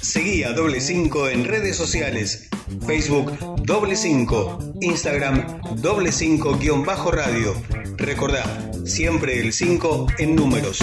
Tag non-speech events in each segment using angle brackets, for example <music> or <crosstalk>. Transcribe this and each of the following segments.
Seguí a Doble 5 en redes sociales. Facebook Doble 5, Instagram Doble 5 guion bajo radio. Recordá, siempre el 5 en números.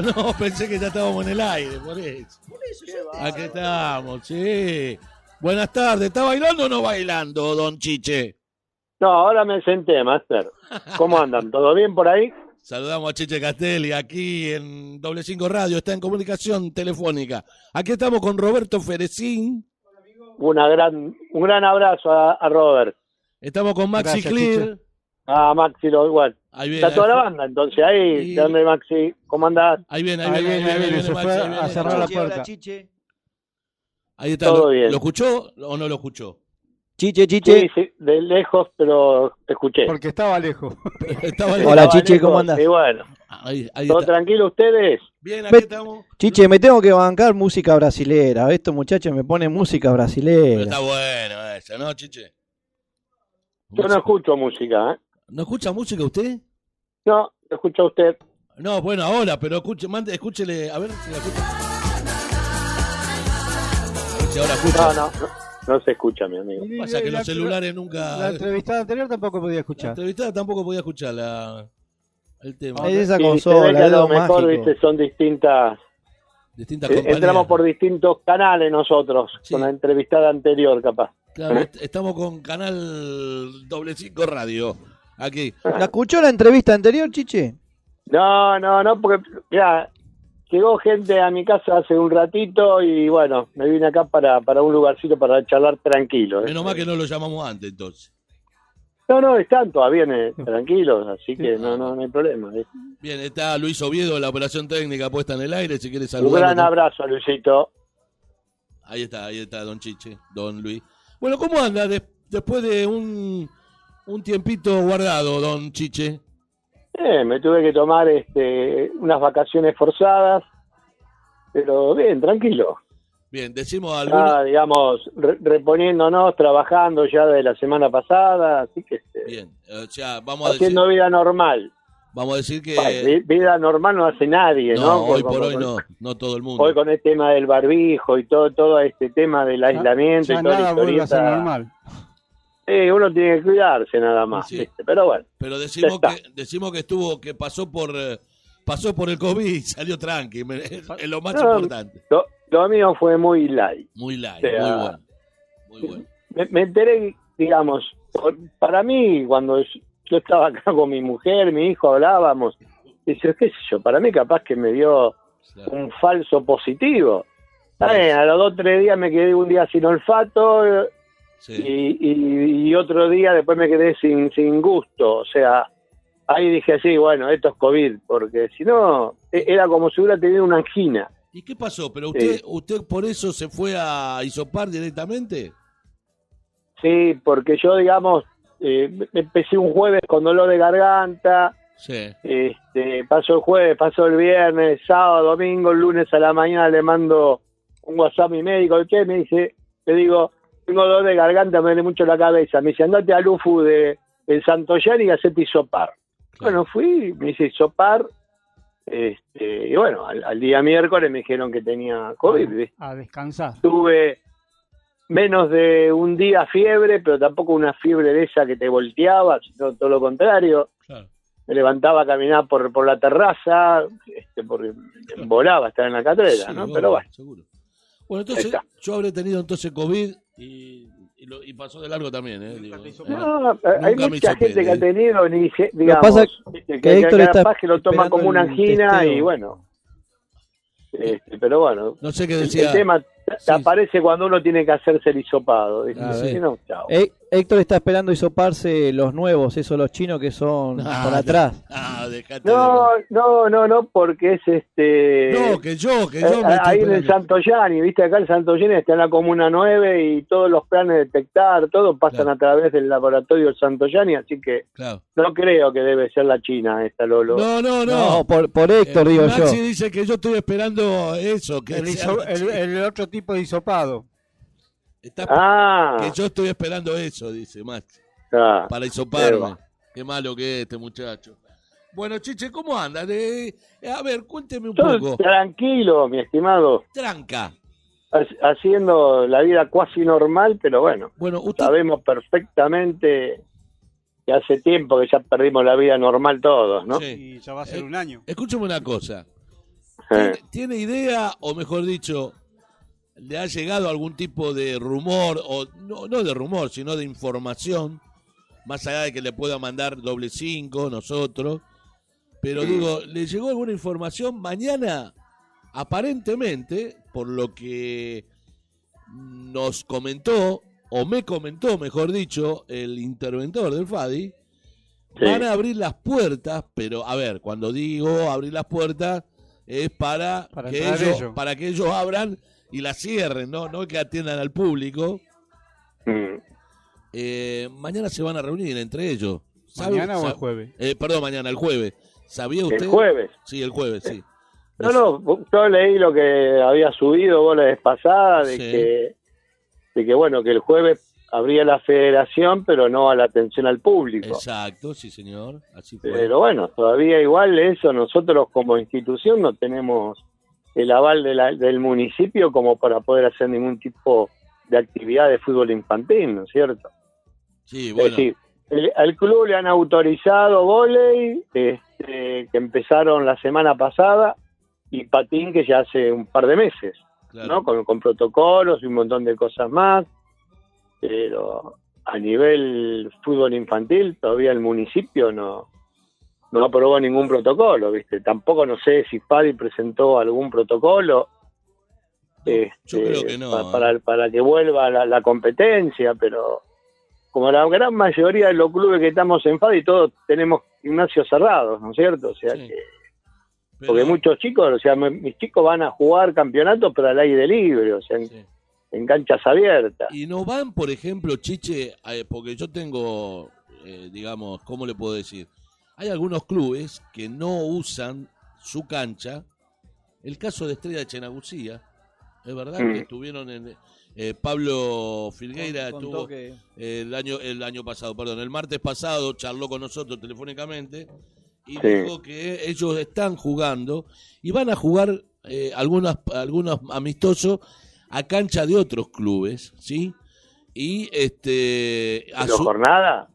<laughs> No, pensé que ya estábamos en el aire, por eso. Aquí estamos, sí. Buenas tardes, ¿está bailando o no bailando, don Chiche? No, ahora me senté, Master. ¿Cómo andan? ¿Todo bien por ahí? Saludamos a Chiche Castelli aquí en Doble Cinco Radio, está en comunicación telefónica. Aquí estamos con Roberto Ferecín, Una gran, un gran abrazo a, a Robert. estamos con Maxi Gracias, Clear. A Maxi lo igual. Ahí viene, Está toda la banda, entonces ahí, Y- dame Maxi, ¿cómo andás? ahí viene, ahí Ahí viene, viene, ahí viene, se Maxi, fue a cerrar la puerta. Chiche. Ahí está, Todo ¿lo, bien. ¿lo escuchó o no lo escuchó? Chiche, Chiche. Sí, sí, de lejos, pero te escuché. Porque estaba lejos. <laughs> Estaba Hola, Chiche, ¿cómo andás? Y bueno, Ahí, ahí ¿todo está. tranquilo ustedes? Bien, aquí estamos. Chiche, me tengo que bancar música brasilera. Estos muchachos me ponen música Pero brasilera. está bueno eso, ¿no, Chiche? Yo no escucho música, ¿eh? ¿No escucha música usted? No, escucha usted. No, bueno, ahora, pero escuche, mande, escúchele, a ver si la escucha. Si ahora escucha. No, no, no, no se escucha, mi amigo. Y Pasa que la- los celulares nunca. La entrevistada anterior tampoco podía La escuchar. entrevistada tampoco podía escuchar la, el tema. Es esa Sí, se ve consola, que a dedo lo mejor, mágico. viste, son distintas. Distintas eh. Entramos por distintos canales nosotros, Sí. con la entrevistada anterior, capaz. Claro, est- estamos con Canal Doble Cinco Radio. Aquí. ¿La escuchó la entrevista anterior, Chiche? No, no, no, porque ya llegó gente a mi casa hace un ratito y bueno, me vine acá para, para un lugarcito para charlar tranquilo. ¿eh? Menos mal que no lo llamamos antes, entonces. No, no, están todavía eh, tranquilos, así que no, no, no hay problema. ¿eh? Bien, está Luis Oviedo, la operación técnica puesta en el aire. Si quiere Un saludar. gran abrazo, Luisito. Ahí está, ahí está, don Chiche, don Luis. Bueno, ¿cómo anda de- después de un, un tiempito guardado, don Chiche? Eh, me tuve que tomar este, unas vacaciones forzadas, pero bien, tranquilo. Bien, decimos algunos. Ah, digamos, re- reponiéndonos, trabajando ya de la semana pasada, así que este, Bien, o sea, vamos a decir, haciendo vida normal. vamos a decir que vida normal no hace nadie, ¿no? no, hoy Con- por con- hoy no, no todo el mundo. Hoy con el tema del barbijo y todo todo este tema del aislamiento Ya y toda la nada vuelve a ser normal. Eh, uno tiene que cuidarse nada más, Sí. ¿viste? pero bueno. Pero decimos que decimos que estuvo que pasó por eh, pasó por el COVID y salió tranqui, <laughs> es, es lo más No, importante. Lo, lo mío fue muy light. Muy light, o sea, muy bueno. Muy bueno. Me, me enteré, digamos, por- para mí, cuando yo estaba acá con mi mujer, mi hijo, hablábamos, dice, qué sé yo, para mí capaz que me dio Claro. un falso positivo. A los dos tres días me quedé un día sin olfato Sí. y, y- y otro día después me quedé sin, sin gusto. O sea, ahí dije, sí, bueno, esto es COVID, porque si no, e- era como si hubiera tenido una angina. ¿Y qué pasó? ¿Pero usted Sí. usted por eso se fue a isopar directamente? Sí, porque yo, digamos, eh, empecé un jueves con dolor de garganta, Sí. este, pasó el jueves, pasó el viernes, sábado, domingo, el lunes a la mañana le mando un WhatsApp a mi médico, ¿qué? Me dice, le digo, tengo dolor de garganta, me duele mucho la cabeza, me dice, andate al UFU de, del Santoyán y hacete isopar. Claro. Bueno, fui, me hice isopar, este, y bueno, al, al día miércoles me dijeron que tenía COVID, ¿viste? A descansar. tuve menos de un día fiebre, pero tampoco una fiebre de esa que te volteaba, sino todo lo contrario. Claro. Me levantaba a caminar por, por la terraza, este, porque me volaba estar en la Sí, ¿no? Pero bueno, seguro. Bueno, entonces yo habré tenido entonces COVID y, y, lo- y pasó de largo también, ¿eh? Digo, no, hay mucha gente que ha ¿eh? tenido, ni, digamos, pasa que, que Héctor que está capaz que lo toma como una angina y bueno. Este, pero bueno, No sé qué el, decía. el tema te Sí. aparece cuando uno tiene que hacerse el hisopado. Ah, sí. Si no, chao. Hé- Héctor está esperando hisoparse los nuevos, esos los chinos que son Ah, por atrás. Ah, No, de- no, no, no, porque es este. No, que yo, que eh, yo me estoy ahí en el. Santoyani, viste, acá el Santoyani está en la Comuna 9 y todos los planes de detectar, todo pasan Claro. a través del laboratorio del Santoyani, así que Claro. no creo que debe ser la China esta, Lolo. No, no, No, no. por, por Héctor, Eh, digo Maxi yo. dice que yo estoy esperando eso, que El, el otro tipo de hisopado. Está- Ah, que yo estoy esperando eso, dice Max, ah, para hisoparme. Qué malo que es este muchacho. Bueno, Chiche, ¿cómo anda? De- eh, a ver, cuénteme un todo poco. tranquilo, mi estimado, Tranca. ha- haciendo la vida cuasi normal, pero bueno, Bueno, usted, sabemos perfectamente que hace tiempo que ya perdimos la vida normal todos, ¿no? Sí. Y ya va a ser Eh, un año. escúcheme una cosa. Eh. ¿Tiene, tiene idea, o mejor dicho, le ha llegado algún tipo de rumor, o no, no de rumor, sino de información, más allá de que le pueda mandar doble cinco nosotros, pero digo, ¿le llegó alguna información mañana? Aparentemente, por lo que nos comentó, o me comentó, mejor dicho, el interventor del FADI, Sí. van a abrir las puertas, pero a ver, cuando digo abrir las puertas es para, Para que ellos. para que ellos abran y las cierren, no, no que atiendan al público. Mm. Eh, mañana se van a reunir entre ellos. ¿Sabe- ¿Mañana o el jueves? eh, perdón, mañana, el jueves. ¿Sabía usted? El jueves. Sí, el jueves, sí. No, no, yo leí lo que había subido vos la vez pasada, de Sí. que, de que bueno, que el jueves habría la federación, pero no a la atención al público. Exacto, sí, señor. Así fue. Pero bueno, todavía igual eso, nosotros como institución no tenemos el aval de la- del municipio como para poder hacer ningún tipo de actividad de fútbol infantil, ¿no es cierto? sí, Es bueno. decir, el- al club le han autorizado volei, este, que empezaron la semana pasada, y patín que ya hace un par de meses, claro. ¿no? Con, con protocolos y un montón de cosas más. Pero a nivel fútbol infantil, todavía el municipio no, no aprobó ningún protocolo, ¿viste? Tampoco no sé si Fadi presentó algún protocolo. yo este, creo que no, ¿eh? para, para que vuelva la, la competencia, pero como la gran mayoría de los clubes que estamos en FADI, todos tenemos gimnasios cerrados, ¿no es cierto? O sea Sí. que, Pero- porque muchos chicos, o sea, mis chicos van a jugar campeonatos, pero al aire libre, o sea, sí. en canchas abiertas. Y no van, por ejemplo, Chiche, porque yo tengo, eh, digamos, ¿cómo le puedo decir? Hay algunos clubes que no usan su cancha. El caso de Estrella de Chenagucía, es verdad Mm. que estuvieron en... eh, Pablo Filgueira estuvo que- el año el año pasado, perdón, el martes pasado charló con nosotros telefónicamente y Sí. dijo que ellos están jugando y van a jugar eh, algunos algunos amistosos a cancha de otros clubes, ¿sí? Y este a ¿Pero su- jornada?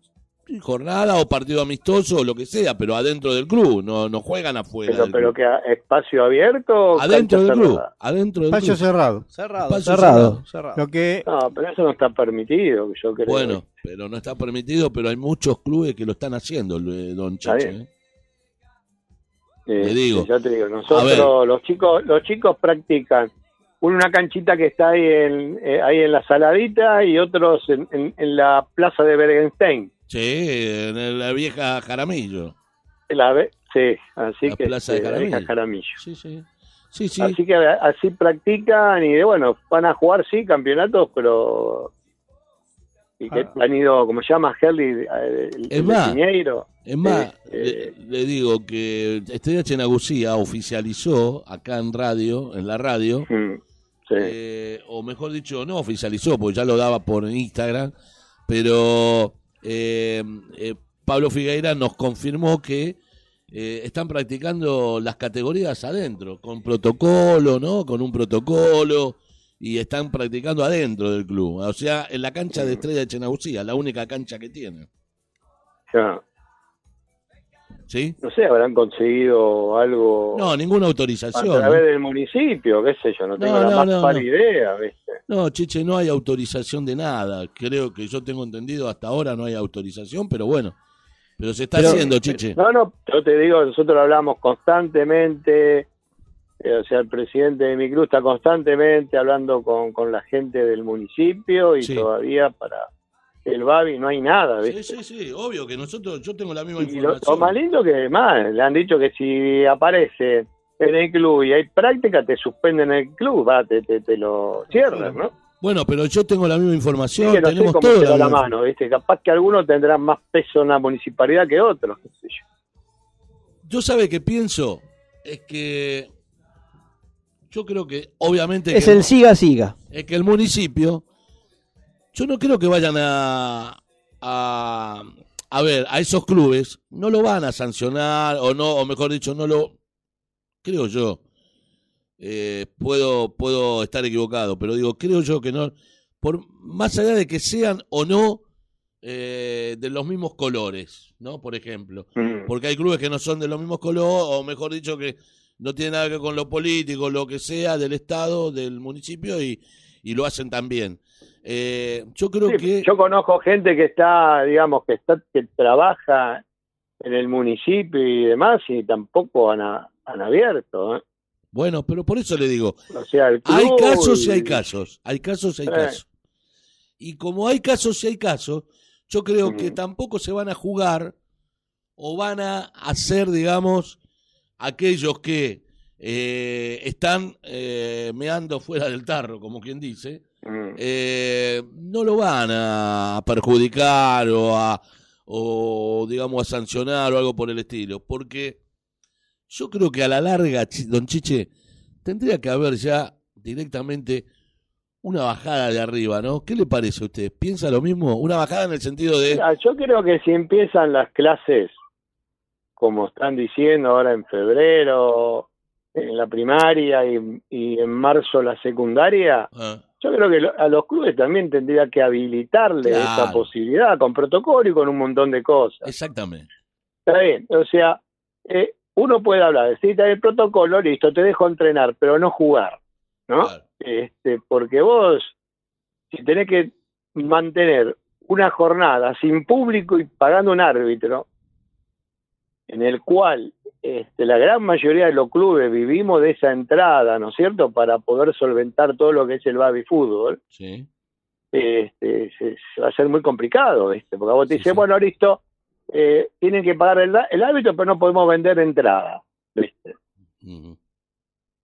Jornada o partido amistoso o lo que sea, pero adentro del club, no no juegan afuera. Pero, del pero club. que espacio abierto adentro del club, adentro del Espacio club. cerrado. Cerrado, Espacio cerrado, cerrado. Lo que No, pero eso no está permitido, yo creo. Bueno, pero no está permitido, pero hay muchos clubes que lo están haciendo, eh, don Cheche. ¿eh? Eh, le digo. Ya te digo, nosotros, los chicos, los chicos practican una canchita que está ahí en, eh, ahí en la Saladita y otros en, en- en la plaza de Bergenstein. Sí, en la vieja Jaramillo. La, sí, así La que plaza de eh, la Jaramillo. Sí, sí. Sí, sí. Así que así practican y bueno, van a jugar sí campeonatos, pero y que Ah. han ido, como se llama Herley, eh, el, Es más, Piñeiro. Es más, eh, le, le digo que Estrella Chenagucía oficializó acá en radio, en la radio, Mm, sí. eh, o mejor dicho, no oficializó, porque ya lo daba por Instagram, pero eh, eh, Pablo Figueira nos confirmó que eh, están practicando las categorías adentro, con protocolo, ¿no? Con un protocolo, y están practicando adentro del club, o sea, en la cancha de Estrella de Chenagucía, la única cancha que tiene, Ya. ¿sí? No sé, habrán conseguido algo No, ninguna a autorización. través ¿no? del municipio, qué sé yo, no tengo No, la no, más pálida idea, ¿viste? No, Chiche, no hay autorización de nada. Creo que yo tengo entendido hasta ahora no hay autorización, pero bueno. Pero se está Pero- haciendo, Chiche. No, no, yo te digo, nosotros hablamos constantemente, eh, o sea, el presidente de mi club está constantemente hablando con, con la gente del municipio y Sí. todavía para el Babi no hay nada, Sí, ¿viste? sí, sí, obvio que nosotros, yo tengo la misma Y lo, información. lo más lindo que además le han dicho que si aparece en el club y hay práctica, te suspenden el club, va, te, te, te lo cierran, ¿no? Bueno, pero yo tengo la misma información, Sí, no sé tenemos cómo todo se da la misma- mano, ¿viste? Capaz que algunos tendrán más peso en la municipalidad que otros, qué sé yo. Yo sabe que pienso es que yo creo que obviamente Es que, el siga siga. es que el municipio yo no creo que vayan a a a ver, a esos clubes no lo van a sancionar o no o mejor dicho no lo creo yo eh, puedo puedo estar equivocado, pero digo, creo yo que no por más allá de que sean o no eh, de los mismos colores, ¿no? Por ejemplo, Mm. porque hay clubes que no son de los mismos colores, o mejor dicho, que no tienen nada que ver con lo político, lo que sea, del Estado, del municipio, y, y lo hacen también. Eh, yo creo Sí, que... Yo conozco gente que está, digamos, que está que trabaja en el municipio y demás y tampoco han, a- han abierto. ¿eh? Bueno, pero por eso le digo, O sea, el hay casos y hay casos, hay casos y hay casos. Y como hay casos y hay casos, yo creo que Mm. tampoco se van a jugar o van a hacer, digamos, aquellos que eh, están eh, meando fuera del tarro, como quien dice, Mm. eh, no lo van a perjudicar o a o digamos a sancionar o algo por el estilo, porque yo creo que a la larga, don Chiche, tendría que haber ya directamente una bajada de arriba, ¿no? ¿Qué le parece a usted? ¿Piensa lo mismo? Una bajada en el sentido de... Mira, yo creo que si empiezan las clases, como están diciendo ahora en febrero, en la primaria y, y en marzo la secundaria, Ah, yo creo que a los clubes también tendría que habilitarle Claro. esa posibilidad con protocolo y con un montón de cosas. exactamente. Está bien, o sea, eh, uno puede hablar, decir, está el protocolo, listo, te dejo entrenar, pero no jugar, ¿no? Claro. Este, porque vos, si tenés que mantener una jornada sin público y pagando un árbitro, en el cual este, la gran mayoría de los clubes vivimos de esa entrada, ¿no es cierto?, para poder solventar todo lo que es el baby fútbol, Sí. este, se, se va a ser muy complicado, ¿viste? Porque vos te Sí, dices, sí. bueno, listo, eh, tienen que pagar el, el árbitro, pero no podemos vender entrada, ¿viste? Y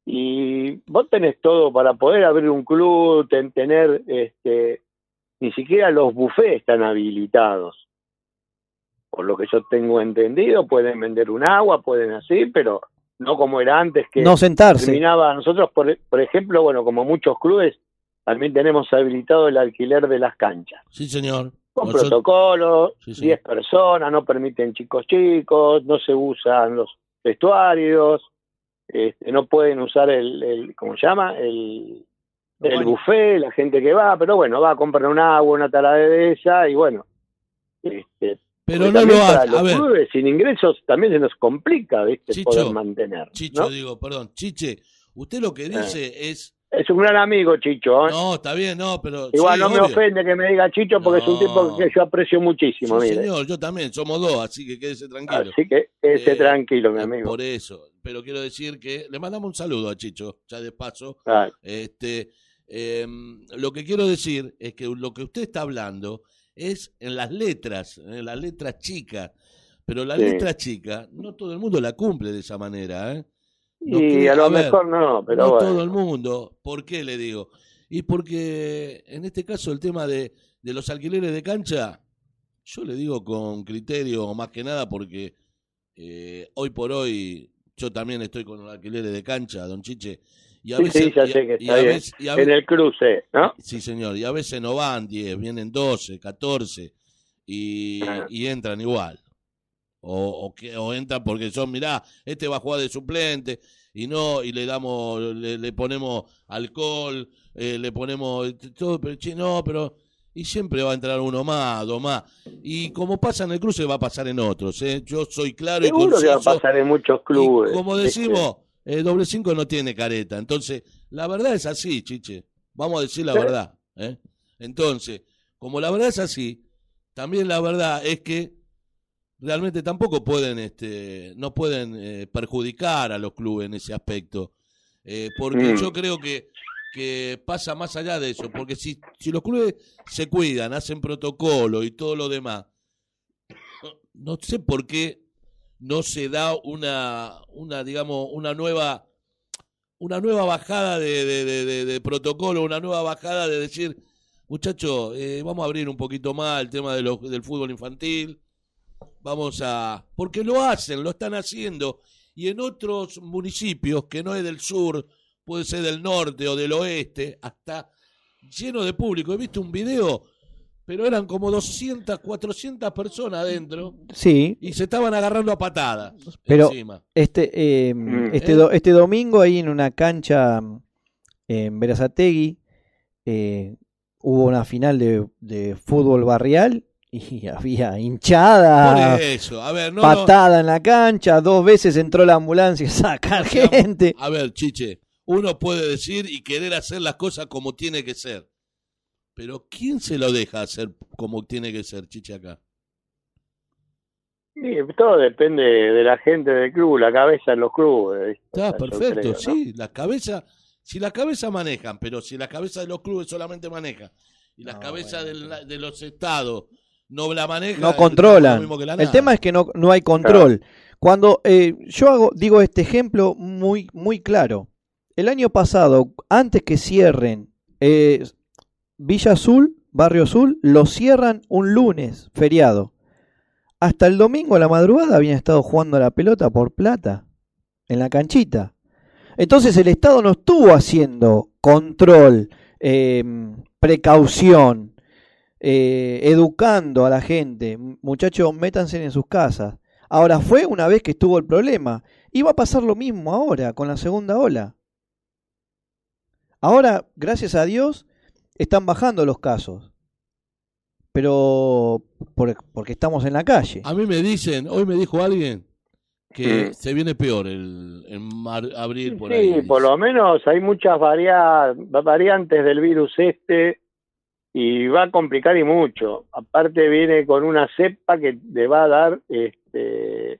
y vos tenés todo para poder abrir un club, ten- tener, este, ni siquiera los buffets están habilitados. Por lo que yo tengo entendido, pueden vender un agua, pueden así, pero no como era antes que No sentarse. terminaba. Nosotros, por, por ejemplo, bueno, como muchos clubes, también tenemos habilitado el alquiler de las canchas. Sí, señor. Con Nosotros- protocolo, Sí, sí. 10 personas, no permiten chicos chicos, no se usan los vestuarios, este, no pueden usar el, el ¿cómo se llama? El, el Bueno. buffet, la gente que va, pero bueno, va a comprar un agua, una talada de esa y bueno. Este, Pero no lo hace. los A ver, clubes sin ingresos también se nos complica, ¿viste? Chicho, poder mantener. Chicho, ¿no? digo, perdón, Chiche, usted lo que dice es. Es un gran amigo, Chicho. ¿eh? No, está bien, no, pero. Igual sí, no me ofende que me diga Chicho porque es un tipo que yo aprecio muchísimo, Sí, mire. señor, yo también, somos dos, así que quédese tranquilo. Así que ese Eh, tranquilo, mi Eh, amigo. Por eso, pero quiero decir que le mandamos un saludo a Chicho, ya de paso. Este, em, lo que quiero decir es que lo que usted está hablando es en las letras, en las letras chicas, pero la Sí. letra chica no todo el mundo la cumple de esa manera, ¿eh? Y a lo a ver, mejor no, pero no bueno. todo el mundo. ¿Por qué le digo? Y porque en este caso el tema de, de los alquileres de cancha, yo le digo con criterio más que nada porque eh, hoy por hoy yo también estoy con los alquileres de cancha, don Chiche. Y a Sí, veces, En el cruce, ¿no? Sí, señor. Y a veces no van 10, vienen 12, 14 y, Ajá. y entran igual. O, o, que, o entran porque son, mirá, este va a jugar de suplente y no, y le damos, le, le ponemos alcohol, eh, le ponemos todo, pero che, no, pero. Y siempre va a entrar uno más, dos más. Y como pasa en el cruce, va a pasar en otros. ¿eh? Yo soy claro y Seguro que va a pasar en muchos Y clubes. como ¿viste? decimos, el doble cinco no tiene careta. Entonces, la verdad es así, chiche. Vamos a decir la Sí. verdad. ¿eh? Entonces, como la verdad es así, también la verdad es que realmente tampoco pueden, este, no pueden eh, perjudicar a los clubes en ese aspecto. Eh, porque Mm. yo creo que, que pasa más allá de eso. Porque si, si los clubes se cuidan, hacen protocolo y todo lo demás, no sé por qué no se da una, una digamos, una nueva, una nueva bajada de, de, de- de- de protocolo, una nueva bajada de decir, muchachos, eh, vamos a abrir un poquito más el tema de los- del fútbol infantil, vamos a, porque lo hacen, lo están haciendo, y en otros municipios que no es del sur, puede ser del norte o del oeste, hasta lleno de público. He visto un video, pero eran como 200, 400 personas adentro Sí, y se estaban agarrando a patadas Pero- encima. este, eh, este, Eh. do- este domingo ahí en una cancha mm, en Berazategui eh, hubo una final de, de fútbol barrial y había hinchada, Por eso, a ver, no, no, patada en la cancha, dos veces entró la ambulancia a sacar gente. a ver, Chiche, uno puede decir y querer hacer las cosas como tiene que ser. Pero ¿quién se lo deja hacer como tiene que ser, Chiche, acá? Y todo depende de la gente del club, la cabeza de los clubes. Está O sea, yo perfecto, creo, ¿no? sí, la cabeza, si la cabeza manejan, pero si la cabeza de los clubes solamente maneja y las No, cabezas bueno, de los estados no la manejan, No controlan. lo mismo que la El tema es que no, no hay control. Cuando eh, yo hago, digo este ejemplo muy, muy claro. El año pasado, antes que cierren eh, Villa Azul, Barrio Azul, lo cierran un lunes, feriado. Hasta el domingo a la madrugada habían estado jugando a la pelota por plata, en la canchita. Entonces el Estado no estuvo haciendo control, eh, precaución, eh, educando a la gente. Muchachos, métanse en sus casas. Ahora fue una vez que estuvo el problema. Y va a pasar lo mismo ahora con la segunda ola. Ahora, gracias a Dios, están bajando los casos. Pero por- porque estamos en la calle. A mí me dicen, hoy me dijo alguien que se viene peor el, en mar- abril por ahí. Sí, por lo menos hay muchas varia- variantes del virus este y va a complicar y mucho. Aparte viene con una cepa que le va a dar este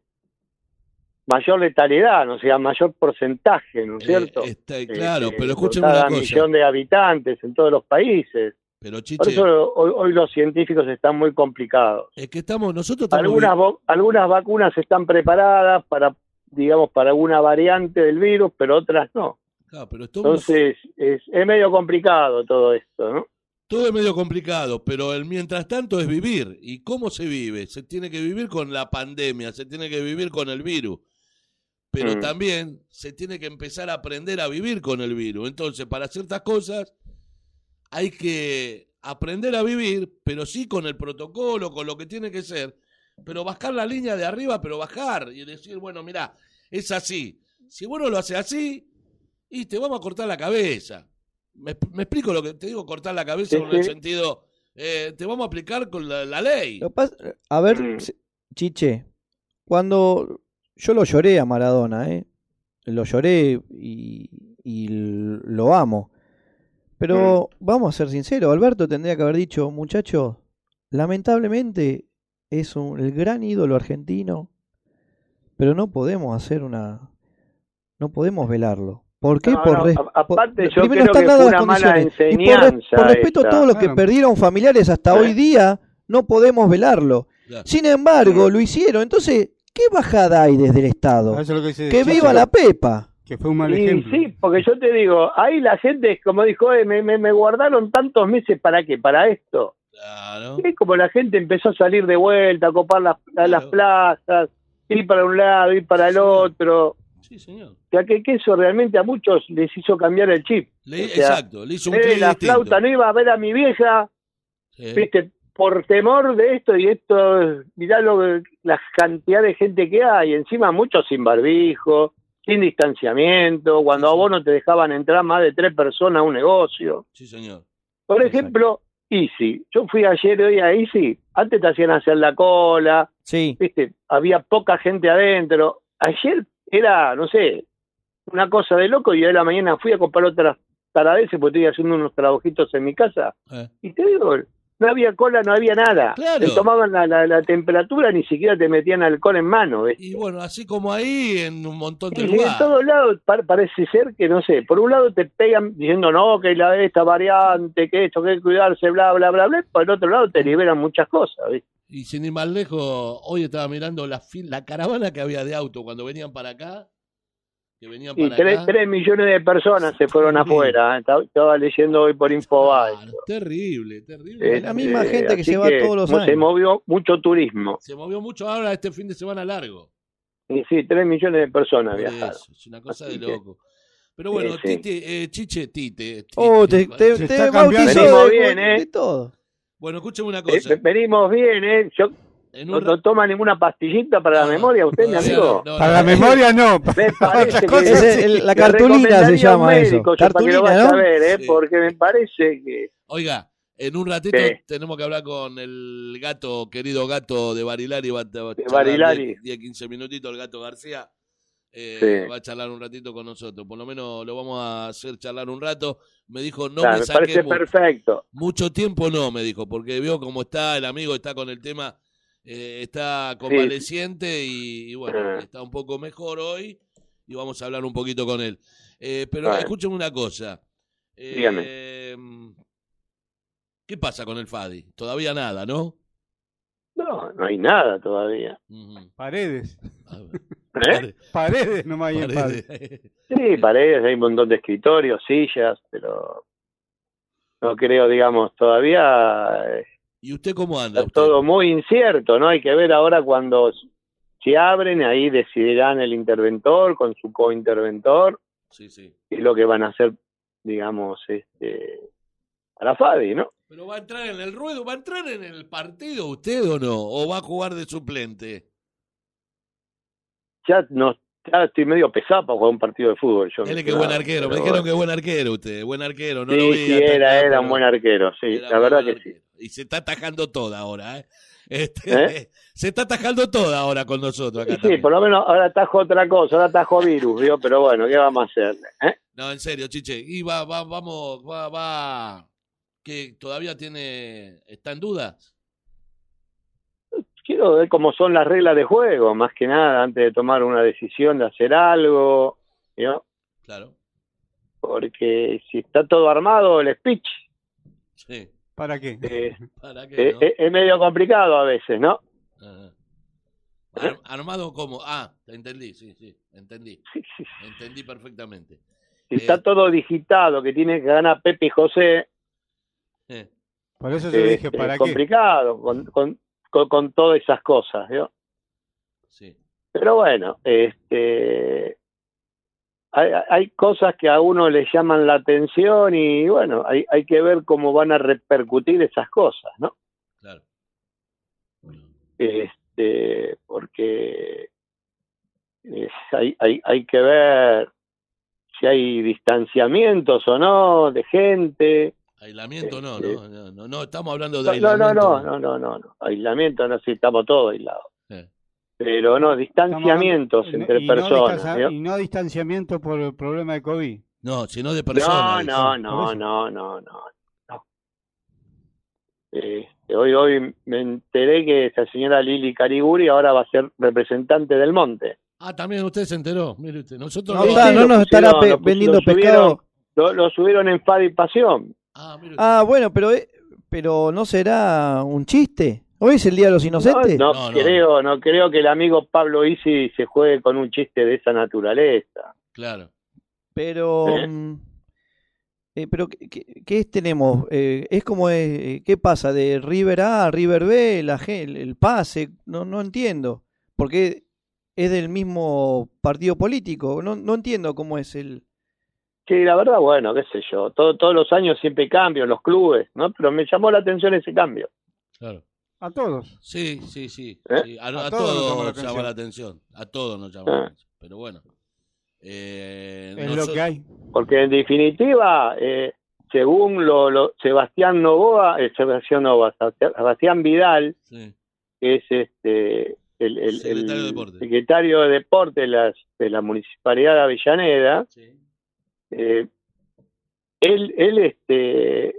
mayor letalidad, ¿no? o sea, mayor porcentaje, ¿no es Eh, cierto? está- claro, Este, pero por escúcheme cada una cosa. millón de habitantes en todos los países. Pero Por Chiche, eso hoy, hoy los científicos están muy complicados. es que estamos, nosotros estamos Algunas, algunas vacunas están preparadas para, digamos, para alguna variante del virus, pero otras no. Claro, pero uno- Entonces, es, es medio complicado todo esto, ¿no? Todo es medio complicado, pero el mientras tanto es vivir. ¿Y cómo se vive? Se tiene que vivir con la pandemia, se tiene que vivir con el virus. Pero Mm. también se tiene que empezar a aprender a vivir con el virus. Entonces, para ciertas cosas hay que aprender a vivir, pero sí con el protocolo, con lo que tiene que ser. Pero bajar la línea de arriba, pero bajar y decir, bueno, mira, es así. Si vos no lo haces así, y te vamos a cortar la cabeza. Me, me explico lo que te digo, cortar la cabeza Sí, en el sentido, eh, te vamos a aplicar con la, la ley. Lo pas- a ver, Mm. Chiche, cuando yo lo lloré a Maradona, ¿eh? Lo lloré y, lo amo. Pero vamos a ser sinceros, Alberto tendría que haber dicho, muchachos, lamentablemente es un, el gran ídolo argentino, pero no podemos hacer una... No podemos velarlo. ¿Por qué? No, por, no, res- a- por- aparte yo primero creo están que fue una mala condiciones. Y por, enseñanza por respeto a todos los que Claro. perdieron familiares hasta Eh. hoy día, no podemos velarlo. Claro. Sin embargo, lo hicieron. Entonces, ¿qué bajada hay desde el Estado? Eso es lo que dice Que viva la Pepa. Que fue un mal Y ejemplo. sí, porque yo te digo, ahí la gente, como dijo, eh, me, me, me guardaron tantos meses para qué, para esto. Claro. Es como la gente empezó a salir de vuelta, a copar las, a las plazas, ir para un lado, ir para el Sí. otro. Sí, señor. O sea, que, que eso realmente a muchos les hizo cambiar el chip. Le- O sea, exacto, le hizo un Eh, la distinto. flauta no iba a ver a mi vieja, Sí. viste, por temor de esto y esto, mirá lo, la cantidad de gente que hay, encima muchos sin barbijo, sin distanciamiento, cuando Sí, a vos no te dejaban entrar más de tres personas a un negocio. Sí, señor. Por Exacto. ejemplo, Easy. Yo fui ayer hoy a Easy, antes te hacían hacer la cola, Sí. viste, había poca gente adentro. Ayer era, no sé, una cosa de loco y hoy a la mañana fui a comprar otras taradeces porque estoy haciendo unos trabajitos en mi casa. Eh, Y te digo, no había cola, no había nada. Claro. Te tomaban la, la- la temperatura, ni siquiera te metían alcohol en mano. ¿ves? Y bueno, así como ahí, en un montón de Y en lugares. todos lados par- parece ser que, no sé, por un lado te pegan diciendo, no, que la esta variante, que esto, que hay que cuidarse, bla, bla, bla, bla. Por el otro lado te liberan muchas cosas. ¿ves? Y sin ir más lejos, hoy estaba mirando la, la caravana que había de auto cuando venían para acá. Que venían Y tres, acá. tres millones de personas se fueron afuera. ¿eh? Estaba, leyendo hoy por Infobae. Claro, terrible, terrible. Es la misma Eh, gente que se va todos los mo- Se años. movió mucho turismo. Se movió mucho ahora este fin de semana largo. Y sí, tres millones de personas viajaron. eso, es una cosa Así de que- loco. Pero bueno, Sí, sí. Tite, eh, Chiche, Tite. Oh, te, Tite, te, te bautizó cambiando. de, Venimos bien, ¿eh? de todo. Bueno, escúcheme una Eh, cosa. venimos bien, ¿eh? Yo, En ¿No, un no ra- toma ninguna pastillita para la No, memoria usted, mi amigo? no, no, Para no. la memoria no. <laughs> Me parece que el- la cartulina se llama eso. médico, yo, para que Cartulina, lo vaya ¿no? a ver, ¿eh? Sí. Porque me parece que... Oiga, en un ratito Sí. tenemos que hablar con el gato, querido gato de Barilari. Va, a De Barilari. 10, 10, 15 minutitos el gato García. Eh, Sí. Va a charlar un ratito con nosotros. Por lo menos lo vamos a hacer charlar un rato. Me dijo, no Claro, me me saqué parece perfecto. mucho tiempo, no, me dijo, porque veo cómo está el amigo, está con el tema, eh, está convaleciente y, y bueno, Ah. está un poco mejor hoy y vamos a hablar un poquito con él. Eh, pero escúcheme una cosa. Eh, Dígame. ¿Qué pasa con el Fadi? Todavía nada, ¿no? No, no hay nada todavía. Paredes. <laughs> ¿Eh? pare- Paredes nomás hay en Paredes. <laughs> Sí, paredes, hay un montón de escritorios, sillas, pero no creo, digamos, todavía eh, ¿Y usted cómo anda? está usted? todo muy incierto, ¿no? Hay que ver ahora cuando se abren, ahí decidirán el interventor con su cointerventor Sí, sí. y lo que van a hacer, digamos, este, para Fabi, ¿no? ¿Pero va a entrar en el ruedo? ¿Va a entrar en el partido usted o no? ¿O va a jugar de suplente? Ya no ya estoy medio pesado para jugar un partido de fútbol. Yo Él es que buen arquero. Me dijeron bueno. que buen arquero usted. Buen arquero. No sí, lo vi sí, atacar, era, era un buen arquero, sí, la verdad que sí. Y se está atajando toda ahora, ¿eh? Este, ¿Eh? <laughs> Se está atajando toda ahora con nosotros acá Sí, sí, también. por lo menos ahora atajo otra cosa, ahora atajo virus, ¿vio? Pero bueno, ¿qué vamos a hacer? ¿Eh? No, en serio, Chiche. Y va, va, vamos, va, va. Que todavía tiene. ¿Está en duda? Quiero ver cómo son las reglas de juego, más que nada, antes de tomar una decisión de hacer algo, ¿vio? Claro. Porque si está todo armado, el speech Sí. ¿Para qué? eh, <laughs> ¿Para qué? eh, no? eh, es medio complicado a veces, ¿no? Ajá. Ar- armado como. Ah, te entendí, sí, sí. Entendí. <laughs> Sí, sí. Entendí perfectamente. Si está todo digitado, que tiene que ganar Pepe y José, Eh, Por eso yo dije, ¿para es qué? complicado con, con, con, con todas esas cosas, ¿no? sí. Pero bueno, este, hay, hay cosas que a uno le llaman la atención y bueno, hay, hay que ver cómo van a repercutir esas cosas, ¿no? Claro. Este, porque es- hay, hay, hay que ver si hay distanciamientos o no de gente. Aislamiento no, Este- no, no, no, no, estamos hablando de No, no, aislamiento. no, no, no, no, no. Aislamiento, no, sí, estamos todos aislados. Eh, Pero no, distanciamientos entre y no personas. ¿no? Y no distanciamiento por el problema de COVID. No, sino de No, personas. no, no, no, no, no, no. Este, hoy, hoy me enteré que esta señora Lili Cariguri ahora va a ser representante del monte. Ah, también usted se enteró. Mire usted, nosotros No, no. no nos estará vendiendo lo subieron. pescado. Lo, lo subieron en Fad y Pasión. Ah. Ah, bueno, pero, eh, pero ¿no será un chiste? ¿Hoy es el Día de los Inocentes? No, No, creo, no creo que el amigo Pablo Isi se juegue con un chiste de esa naturaleza. Claro. Pero, ¿Eh? mm, eh, pero ¿qué, qué- tenemos? Eh, es como, eh, ¿qué pasa? De River A a River B, la, ge- el, el pase, no, no entiendo. Porque es del mismo partido político, no, no entiendo cómo es el... Sí, la verdad, bueno, qué sé yo. Todo, todos los años siempre hay cambios en los clubes, ¿no? Pero me llamó la atención ese cambio. Claro. A todos. Sí, sí, sí. ¿Eh? sí. A, A a todos nos todos la nos llama atención. la atención. A todos nos llama la Ah. atención. Pero bueno. Eh, Es lo que hay. Porque en definitiva, eh, según lo, lo- Sebastián Novoa, eh, Sebastián Novoa, Sebastián Vidal, Sí, que es este el, el- Secretario el de Deporte. secretario de Deporte de, las- de la Municipalidad de Avellaneda, sí. Eh, él, él este,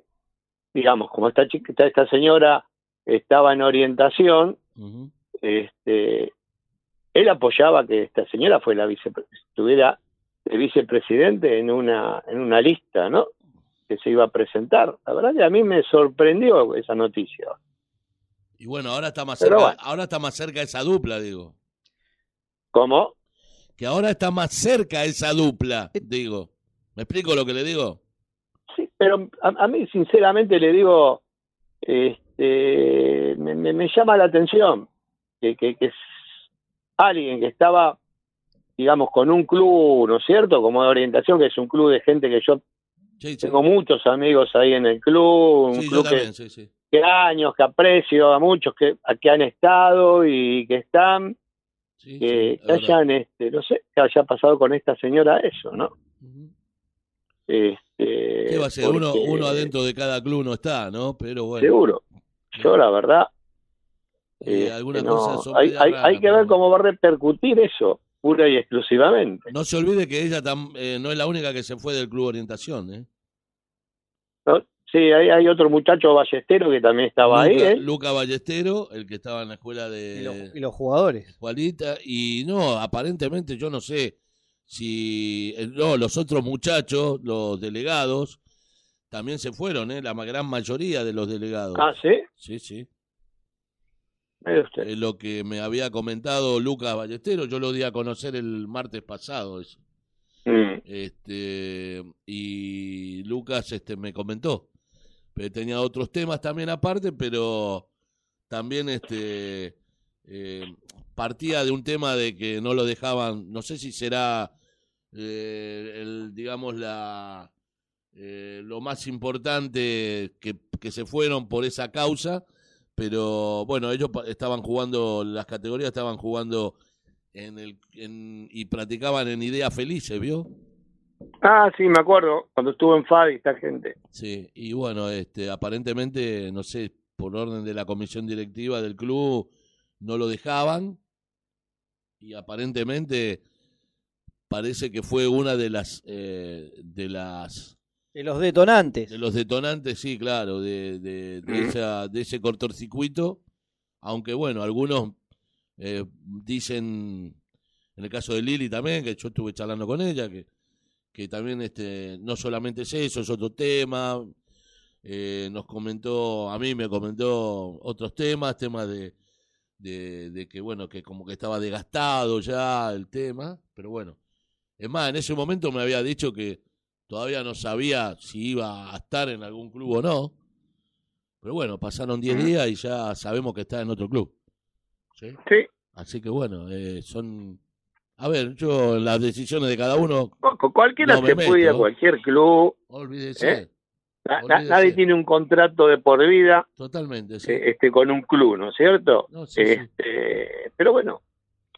digamos, como esta chica, esta- señora estaba en orientación, este, él apoyaba que esta señora fue la vice, estuviera de vicepresidente en una, en una lista, ¿no? Que se iba a presentar. La verdad que a mí me sorprendió esa noticia. Y bueno, ahora está más Pero cerca, bueno. ahora está más cerca esa dupla, digo. ¿Cómo? Que ahora está más cerca esa dupla, digo. ¿Me explico lo que le digo? Sí, pero a, a mí sinceramente le digo, este, me, me- me llama la atención que, que, que es alguien que estaba, digamos, con un club, ¿no es cierto? Como de orientación, que es un club de gente que yo Sí, sí. tengo muchos amigos ahí en el club, un Sí, club que, también, sí, sí. que años, que aprecio a muchos que, a que han estado y que están, que, que hayan, este, no sé, que haya pasado con esta señora eso, ¿no? Ujú. Este, ¿Qué va a ser? Uno, porque- uno adentro de cada club no está, ¿no? Pero bueno. Seguro. Yo la verdad, eh, este, alguna no, cosa son hay, hay, hay que pero ver cómo va a repercutir eso, pura y exclusivamente. No se olvide que ella tam- eh, no es la única que se fue del club orientación, ¿eh? ¿no? Sí, hay, hay otro muchacho ballestero que también estaba ahí, Luca, ¿eh? Luca Ballestero, el que estaba en la escuela Y de y los jugadores. Juanita, y no, aparentemente yo no sé si, eh, no, los otros muchachos, los delegados, también se fueron, ¿eh? La gran mayoría de los delegados. Ah, sí, Sí, sí. mire usted. Es lo que me había comentado Lucas Ballestero, yo lo di a conocer el martes pasado. eso. Mm, Este, y Lucas este, me comentó. Pero tenía otros temas también aparte, pero también este, eh, partía de un tema de que no lo dejaban, no sé si será, eh, el, digamos, la, eh, lo más importante que, que se fueron por esa causa, pero bueno, ellos estaban jugando, las categorías estaban jugando en el, en, y practicaban en Ideas Felices, ¿vio? Ah, sí, me acuerdo, cuando estuvo en Fadi esta gente. Sí, y bueno, este, aparentemente, no sé, por orden de la comisión directiva del club, no lo dejaban. Y aparentemente parece que fue una de las eh, de las De los detonantes. de los detonantes, sí, claro, de, de, de esa, de ese cortocircuito. Aunque bueno, algunos eh, dicen, en el caso de Lili también, que yo estuve charlando con ella, que, que también este, no solamente es eso, es otro tema. Eh, nos comentó, a mí me comentó otros temas, temas de, de, de que bueno, que como que estaba desgastado ya el tema, pero bueno. Es más, en ese momento me había dicho que todavía no sabía si iba a estar en algún club o no. Pero bueno, pasaron 10 días y ya sabemos que está en otro club. ¿Sí? Sí, Así que bueno, eh, son... A ver, yo las decisiones de cada uno, cu- cualquiera No me se puede ir a cualquier club, olvídese. ¿Eh? Olvídese. nadie tiene un contrato de por vida Totalmente, sí. eh, este con un club, ¿no es cierto? No, sí, sí. Este, Pero bueno,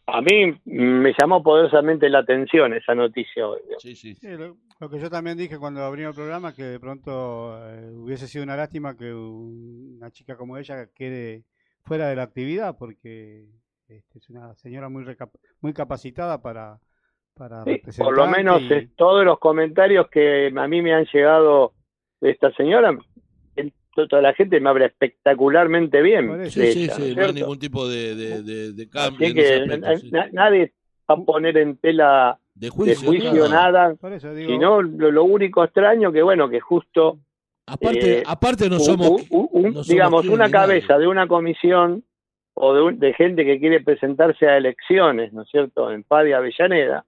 a mí me llamó poderosamente la atención esa noticia. Sí, sí. Sí, lo, lo que yo también dije cuando abrimos el programa, que de pronto eh, hubiese sido una lástima que una chica como ella quede fuera de la actividad, porque este, es una señora muy recap- muy capacitada para, para Sí, por lo menos y- todos los comentarios que a mí me han llegado de esta señora, toda la gente me habla espectacularmente bien. De Sí, sí, ella, ¿no sí, no hay ningún tipo de, de, de, de cambio Así en ese que aspecto, na- sí. na- nadie va a poner en tela De de juicio, nada, por eso digo, sino lo, lo único extraño que bueno, que justo Aparte, Eh, aparte no un- somos... un- un- un- no somos digamos, una cabeza de una comisión o de, un- de gente que quiere presentarse a elecciones, ¿no es cierto?, en Paz de Avellaneda,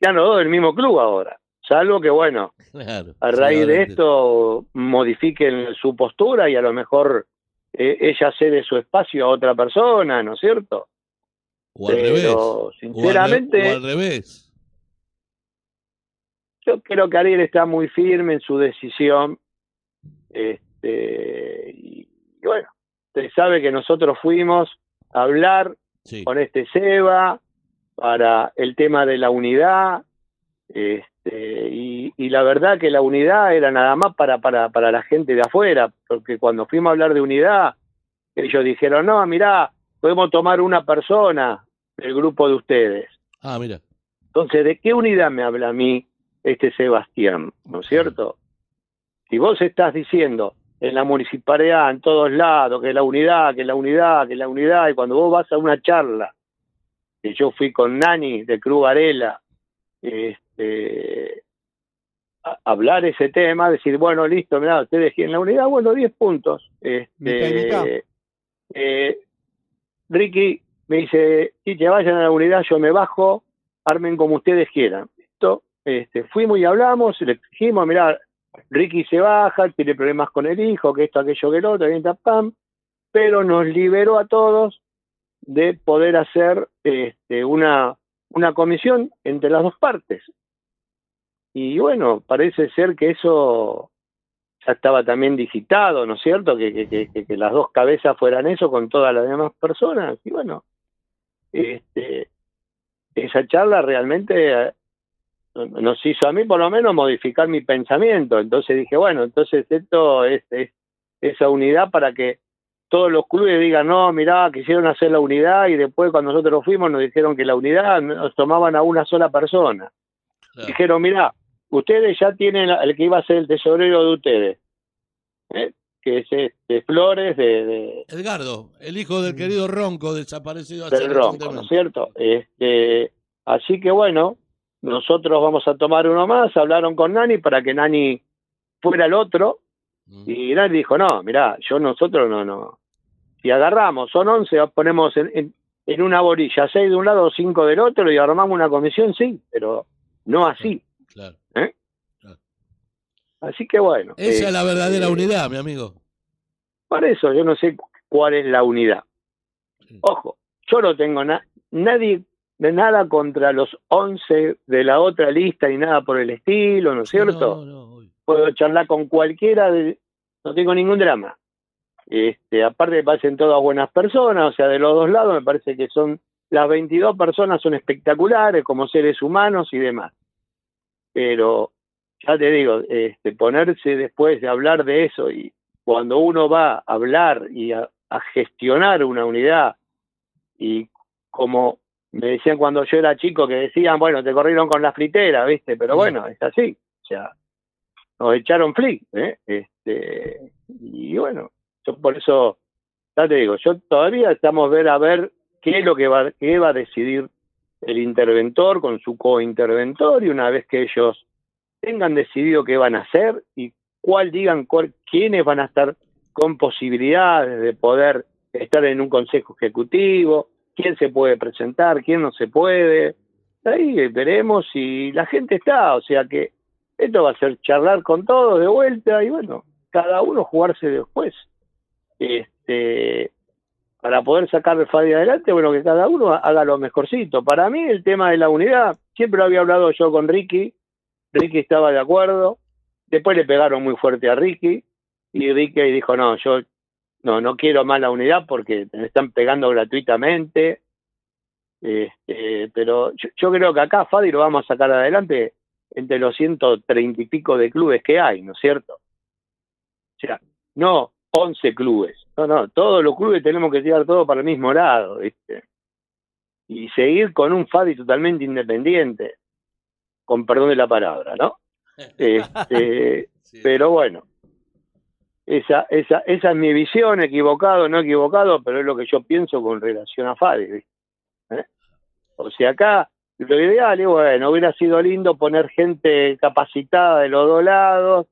ya no dos del mismo club ahora. Salvo que, bueno, Claro, a raíz de esto modifiquen su postura y a lo mejor eh, ella cede su espacio a otra persona, ¿no es cierto? O al revés. Pero, O al re- sinceramente, o al revés. yo creo que Ariel está muy firme en su decisión. Este, y, y bueno, usted sabe que nosotros fuimos a hablar Sí. con este Seba para el tema de la unidad. Este, y, y la verdad que la unidad era nada más para, para, para la gente de afuera, porque cuando fuimos a hablar de unidad, ellos dijeron, no, mirá, podemos tomar una persona del grupo de ustedes. Ah, mira. Entonces, ¿de qué unidad me habla a mí este Sebastián? ¿No es cierto? Si vos estás diciendo en la municipalidad, en todos lados, que la unidad, que la unidad, que la unidad, y cuando vos vas a una charla, que yo fui con Nani de Cruz Varela, este, a- hablar ese tema, decir, bueno, listo, mirá, ustedes quieren la unidad, bueno, 10 puntos. Mitad y mitad. Este, eh, Ricky me dice, si te vayan a la unidad, yo me bajo, armen como ustedes quieran. Listo, este, fuimos y hablamos, le dijimos, mirá, Ricky se baja, tiene problemas con el hijo, que esto, aquello, que el otro, pam, pero nos liberó a todos de poder hacer este, una, una comisión entre las dos partes. Y bueno, parece ser que eso ya estaba también digitado, ¿no es cierto? Que, que, que, las dos cabezas fueran eso con todas las demás personas. Y bueno, este, esa charla realmente eh, nos hizo a mí por lo menos modificar mi pensamiento. Entonces dije, bueno, entonces esto es, es esa unidad para que todos los clubes digan, no, mirá, quisieron hacer la unidad y después cuando nosotros fuimos nos dijeron que la unidad nos tomaban a una sola persona. Claro. Dijeron, mirá, ustedes ya tienen el que iba a ser el tesorero de ustedes, ¿eh? que es este, Flores de, de- Edgardo, el hijo del querido Ronco, desaparecido hace del Ronco, ¿no es cierto? Este, así que bueno, nosotros vamos a tomar uno más, hablaron con Nani para que Nani fuera el otro, Mm. y Nani dijo, no, mirá, yo nosotros no, no, si agarramos, son 11, ponemos en, en, en una bolilla, seis de un lado, cinco del otro, y armamos una comisión, sí, pero no así. Claro. Así que bueno. Esa eh, es la verdadera eh, unidad, mi amigo. Por eso yo no sé cuál es la unidad. Ojo, yo no tengo na- nadie de nada contra los 11 de la otra lista ni nada por el estilo, ¿no es cierto? No. Puedo charlar con cualquiera, de- no tengo ningún drama. Este, aparte parecen todas buenas personas, o sea, de los dos lados me parece que son, las 22 personas son espectaculares como seres humanos y demás. Pero, ya te digo, este, ponerse después de hablar de eso y cuando uno va a hablar y a, gestionar una unidad y como me decían cuando yo era chico que decían, bueno, te corrieron con la fritera, ¿viste? Pero bueno, es así. O sea, nos echaron flick, ¿eh? Este, y bueno, yo por eso, ya te digo, yo todavía estamos ver a ver qué es lo que va, qué va a decidir el interventor con su co-interventor y una vez que ellos tengan decidido qué van a hacer y cuál digan cuál- quiénes van a estar con posibilidades de poder estar en un consejo ejecutivo, quién se puede presentar, quién no se puede. Ahí veremos si la gente está, o sea que Esto va a ser charlar con todos de vuelta y bueno, cada uno jugarse después. Este, para poder sacar el FADI adelante, bueno, que cada uno haga lo mejorcito. Para mí el tema de la unidad, siempre lo había hablado yo con Ricky, Ricky estaba de acuerdo, después le pegaron muy fuerte a Ricky, y Ricky dijo, no, yo no, no quiero más la unidad porque me están pegando gratuitamente, este, pero yo, yo creo que acá Fadi lo vamos a sacar adelante entre los 130 y pico de clubes que hay, ¿no es cierto? O sea, no 11 clubes, no, no, todos los clubes tenemos que tirar todo para el mismo lado, ¿viste? Y seguir con un Fadi totalmente independiente, con perdón de la palabra, ¿no? <laughs> Este, Sí. pero bueno, esa, esa, esa es mi visión, equivocado, no equivocado, pero es lo que yo pienso con relación a Fadi. ¿viste? ¿Eh? O sea, acá lo ideal es, bueno, hubiera sido lindo poner gente capacitada de los dos lados.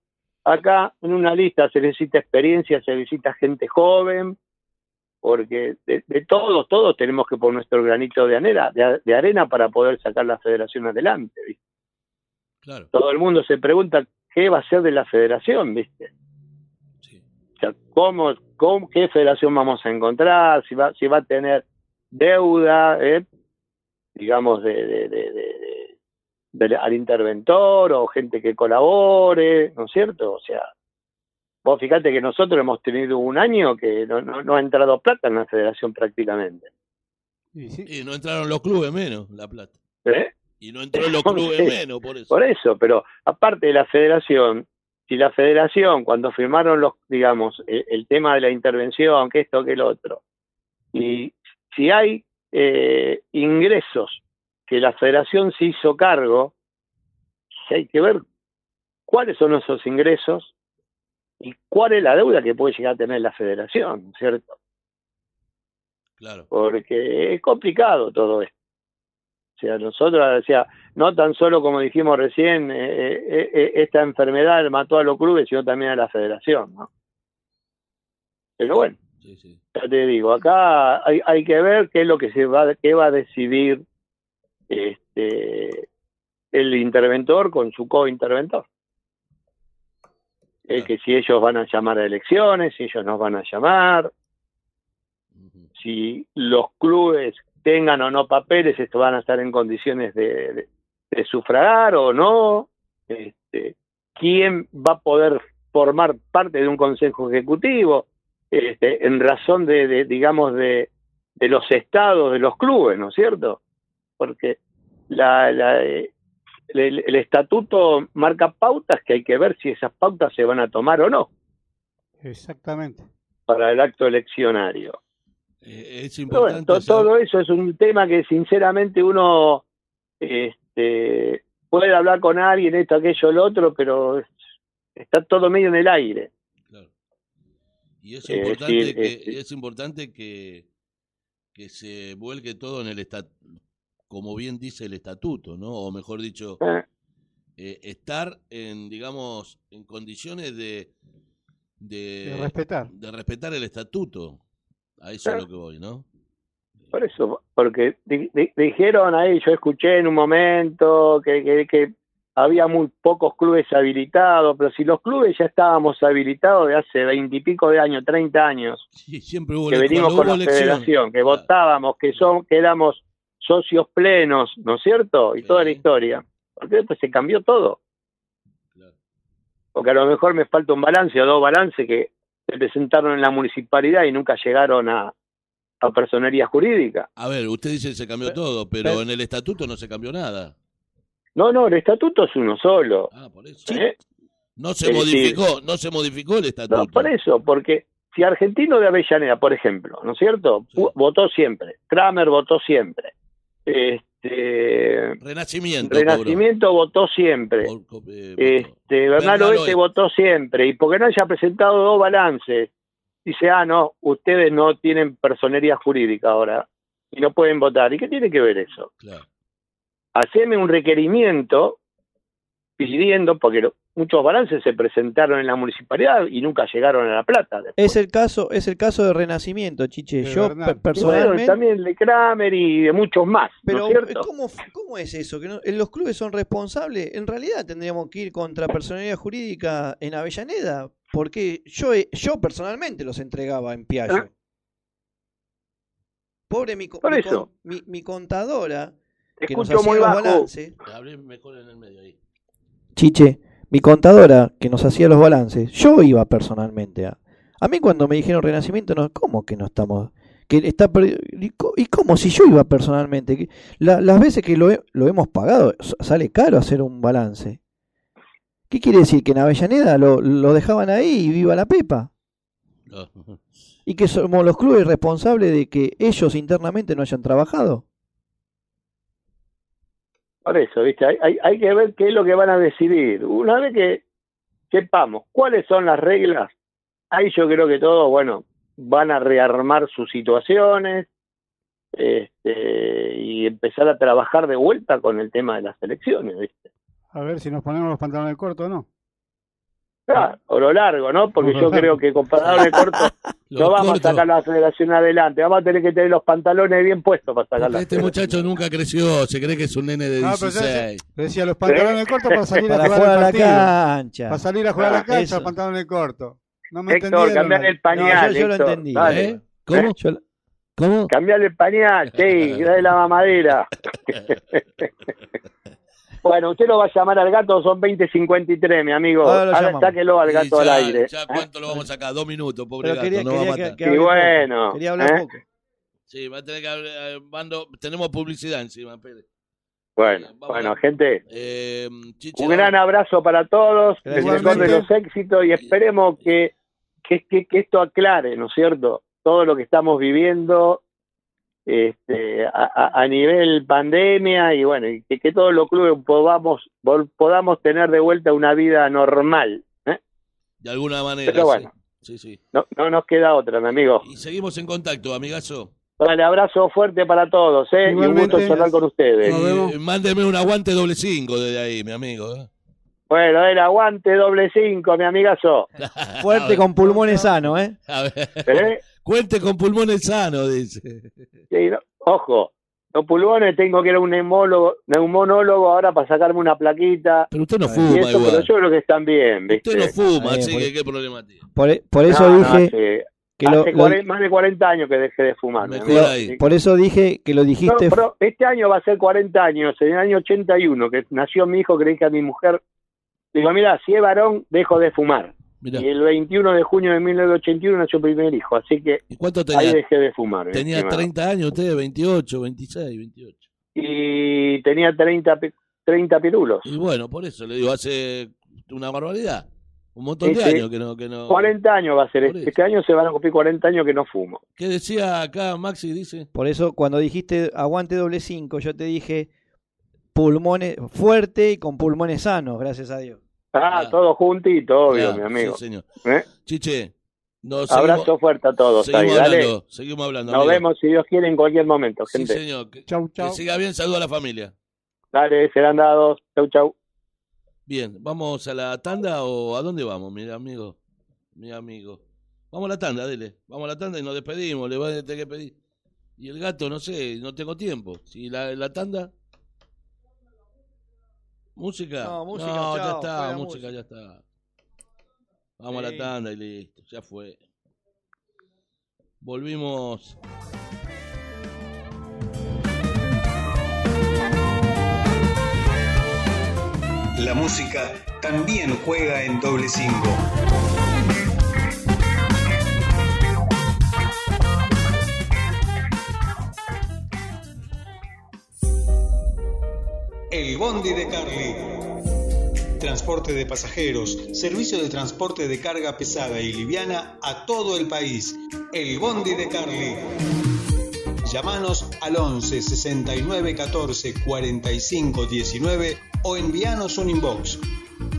Acá en una lista se necesita experiencia, se necesita gente joven, porque de, de todos, todos tenemos que poner nuestro granito de arena, de, de arena para poder sacar la federación adelante. ¿viste? Claro, Todo el mundo se pregunta qué va a ser de la federación, ¿viste? sí. O sea, ¿cómo, cómo, qué federación vamos a encontrar, si va, si va a tener deuda, ¿eh? digamos, de, de, de, al interventor o gente que colabore, ¿no es cierto? O sea, vos fíjate que nosotros hemos tenido un año que no, no, no ha entrado plata en la federación prácticamente. Y sí, Y no entraron los clubes menos, La Plata. ¿eh? Y no entró los <laughs> Sí. clubes menos, por eso. Por eso, pero aparte de la federación, si la federación, cuando firmaron los, digamos, el, el tema de la intervención, que esto, que el otro, y si hay eh, ingresos que la federación se hizo cargo, hay que ver cuáles son esos ingresos y cuál es la deuda que puede llegar a tener la federación, ¿cierto? Claro. porque es complicado todo esto. O sea, nosotros, o sea, no tan solo como dijimos recién, eh, eh, eh, esta enfermedad mató a los clubes, sino también a la federación, ¿no? Pero bueno, Sí, sí. ya te digo, acá hay, hay que ver qué es lo que se va, qué va a decidir este el interventor con su co-interventor. Es Claro. que si ellos van a llamar a elecciones, si ellos nos van a llamar, si los clubes tengan o no papeles, esto van a estar en condiciones de, de- de sufragar o no, este, quién va a poder formar parte de un consejo ejecutivo, este, en razón de, de, digamos, de, de los estados de los clubes, ¿no es cierto? Porque la, la, eh, el, el estatuto marca pautas que hay que ver si esas pautas se van a tomar o no exactamente. para el acto eleccionario. Eh, es bueno, importante. to- todo eso es un tema que sinceramente uno este, puede hablar con alguien, esto, aquello, lo otro, pero es- está todo medio en el aire. Claro. Y es Eh, importante, sí, que, eh, es importante que, que se vuelque todo en el estatuto, como bien dice el estatuto, ¿no? O mejor dicho, ¿eh? estar en, digamos, en condiciones de, de, De respetar. de respetar el estatuto. A eso es lo que voy, ¿no? Por eso, porque di- di- dijeron ahí, yo escuché en un momento que, que, que había muy pocos clubes habilitados, pero si los clubes ya estábamos habilitados de hace veintipico de años, treinta años, Sí, siempre hubo que venimos con hubo la elección. federación, que Claro. votábamos, que son, que éramos socios plenos, ¿no es cierto? Y Sí. toda la historia. Porque después se cambió todo. Claro. Porque a lo mejor me falta un balance o dos balances que se presentaron en la municipalidad y nunca llegaron a, a personería jurídica. A ver, usted dice que se cambió todo, pero pe- en el estatuto no se cambió nada. No, no, el estatuto es uno solo. Ah, por eso. ¿eh? No se Es decir- modificó, no se modificó el estatuto. No, por eso, porque si Argentino de Avellaneda, por ejemplo, ¿no es cierto? Sí. Votó siempre. Kramer votó siempre. Este, Renacimiento. cobró. Renacimiento votó siempre. Por- eh. Este, Bernal Bernal Oeste Oeste. votó siempre. Y porque no haya presentado dos balances, dice, ah, no, ustedes no tienen personería jurídica ahora y no pueden votar. ¿Y qué tiene que ver eso? Claro. Haceme un requerimiento pidiendo, porque lo- muchos balances se presentaron en la municipalidad y nunca llegaron a la plata. después. Es el caso, es el caso de Renacimiento, Chiche. De Yo Bernal. pe- Y bueno, personalmente también de Kramer y de muchos más, ¿no Pero es cierto? ¿cómo, ¿cómo es eso? ¿Que no- los clubes son responsables? En realidad tendríamos que ir contra personalidad jurídica en Avellaneda, porque yo, he- yo personalmente los entregaba en Piaggio. Ah. Pobre mi, Por mi eso. con- mi- mi contadora, Te que nos escucho hacía muy los bajo. mejor en el medio ahí. Chiche, mi contadora que nos hacía los balances, yo iba personalmente a... A mí cuando me dijeron Renacimiento, no, ¿cómo que no estamos? Que está ¿Y co- ¿Y cómo si yo iba personalmente? La- las veces que lo, he- lo hemos pagado, sale caro hacer un balance. ¿Qué quiere decir? ¿Que en Avellaneda lo, lo dejaban ahí y viva la pepa? No. ¿Y que somos los clubes responsables de que ellos internamente no hayan trabajado? Por eso, ¿viste? Hay, hay, hay que ver qué es lo que van a decidir. Una vez que sepamos cuáles son las reglas, ahí yo creo que todos, bueno, van a rearmar sus situaciones este, y empezar a trabajar de vuelta con el tema de las elecciones, ¿viste? A ver si nos ponemos los pantalones cortos o no. Claro, o lo largo, ¿no? Porque yo largo. creo que con pantalones <laughs> cortos no vamos a sacar la federación adelante. Vamos a tener que tener los pantalones bien puestos para sacar Porque la este muchacho nunca creció, se cree que es un nene de No, pero ya- 16. Le decía los pantalones cortos para salir a jugar, a la cancha. Para salir a jugar a la Ah, cancha, eso. los pantalones cortos. No me Héctor, cambiar el pañal. No, yo- yo lo entendí. ¿Eh? ¿Cómo? Yo- ¿Cómo? Cambiarle el pañal, <laughs> sí, de la mamadera. <laughs> bueno, usted lo va a llamar al gato, son 20.53, mi amigo. Ahora lo Ahora llamamos. sáquelo al gato al ya- aire. ya ¿eh? ¿Cuánto lo vamos a sacar? Dos minutos, pobre Pero gato, quería, no va a quería matar. que, que Y hable bueno, poco. Quería hablar ¿eh? poco. Sí, va a tener que hablar, eh, mando, tenemos publicidad encima, Pérez. Bueno, Vamos bueno, gente, Eh, un gran abrazo para todos, el mejor de los éxitos y esperemos que, que, que- que esto aclare, ¿no es cierto? Todo lo que estamos viviendo este, a, a- nivel pandemia y bueno, y que, que todos los clubes podamos, vol- podamos tener de vuelta una vida normal. ¿eh? de alguna manera. Pero sí. bueno. Sí, sí. No, no nos queda otra, mi amigo. Y seguimos en contacto, amigazo. Dale, abrazo fuerte para todos, ¿eh? Y un Igualmente. gusto charlar con ustedes. Eh, mándeme un aguante doble cinco desde ahí, mi amigo. ¿eh? Bueno, el aguante doble cinco, mi amigazo. <laughs> Fuerte con pulmones sanos, ¿eh? a ver. ¿Eh? Cuente con pulmones sanos, dice. Sí, no- ojo, los pulmones tengo que ir a un neumólogo, neumonólogo ahora para sacarme una plaquita. Pero usted no fuma eso, pero igual. yo creo que están bien, ¿viste? Usted no fuma, así que qué problema tiene. Por, por eso No, no, dije que lo, hace lo- cuaren- más de 40 años que dejé de fumar. que- por eso dije que lo No, dijiste pero este año va a ser 40 años, en el año 81, que nació mi hijo, creí que a mi mujer. Digo, mira, si es varón, dejo de fumar. Mirá. Y el 21 de junio de 1981 nació mi primer hijo, así que ¿Y cuánto ahí tenía? dejé de fumar. Tenía estimado. 30 años usted, 28, 26, 28. Y tenía 30, pi- 30 pirulos. Y bueno, por eso le digo, hace una barbaridad. Un montón de sí. años que no, que no. 40 años va a ser. Este, eso. este año se van a cumplir 40 años que no fumo. ¿Qué decía acá Maxi? Dice. Por eso cuando dijiste aguante doble cinco, yo te dije pulmones fuerte y con pulmones sanos, gracias a Dios. Ah, Ah. todo juntito, obvio, Claro, mi amigo. Sí, señor. ¿Eh? Chiche, nos Abrazo seguimos, fuerte a todos ahí, seguimos dale. hablando. Seguimos hablando. Nos amigo. vemos si Dios quiere en cualquier momento, Sí, gente. señor. Que, Chau, que chau. siga bien, saluda a la familia. Dale, serán dados. Chau, chau. Bien, ¿vamos a la tanda o a dónde vamos, mi amigo? Mi amigo. Vamos a la tanda, dele. Vamos a la tanda y nos despedimos, le voy a tener que pedir. Y el gato, no sé, no tengo tiempo. Si la, la tanda. ¿Música? No, música, No, ya está, música, música. ya está. Vamos a la tanda y listo, ya fue. Volvimos. La música también juega en doble cinco. El Bondi de Carly. Transporte de pasajeros, servicio de transporte de carga pesada y liviana a todo el país. El Bondi de Carly. Llámanos al 11 69 14 45 19 o envíanos un inbox.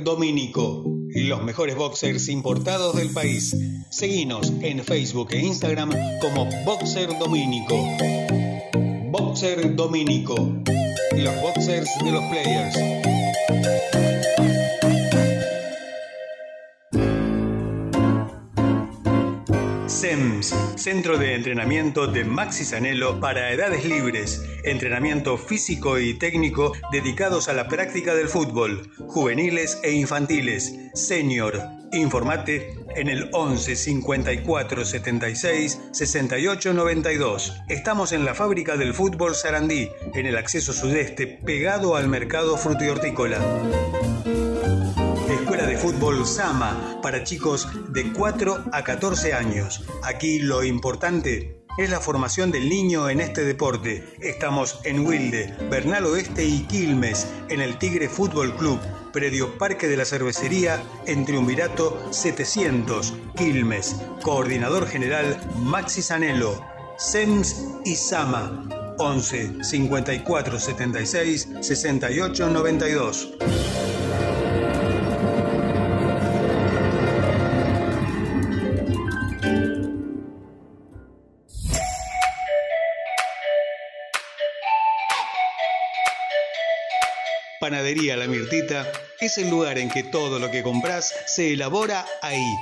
Boxer Domínico, los mejores boxers importados del país. Seguinos en Facebook e Instagram como Boxer Domínico. Boxer Domínico, los boxers de los players. Centro de Entrenamiento de Maxi Sanelo para edades libres. Entrenamiento físico y técnico dedicados a la práctica del fútbol, juveniles e infantiles, senior. Informate en el 11 54 76 68 92. Estamos en la fábrica del fútbol Sarandí, en el acceso sudeste, pegado al mercado frutihortícola. Escuela de Fútbol Sama para chicos de 4 a 14 años. Aquí lo importante es la formación del niño en este deporte. Estamos en Wilde, Bernal Oeste y Quilmes, en el Tigre Fútbol Club, predio Parque de la Cervecería, en Triunvirato 700, Quilmes. Coordinador General Maxi Sanelo, SEMS y Sama. 11 54 76 68 92. Panadería La Mirtita es el lugar en que todo lo que compras se elabora ahí.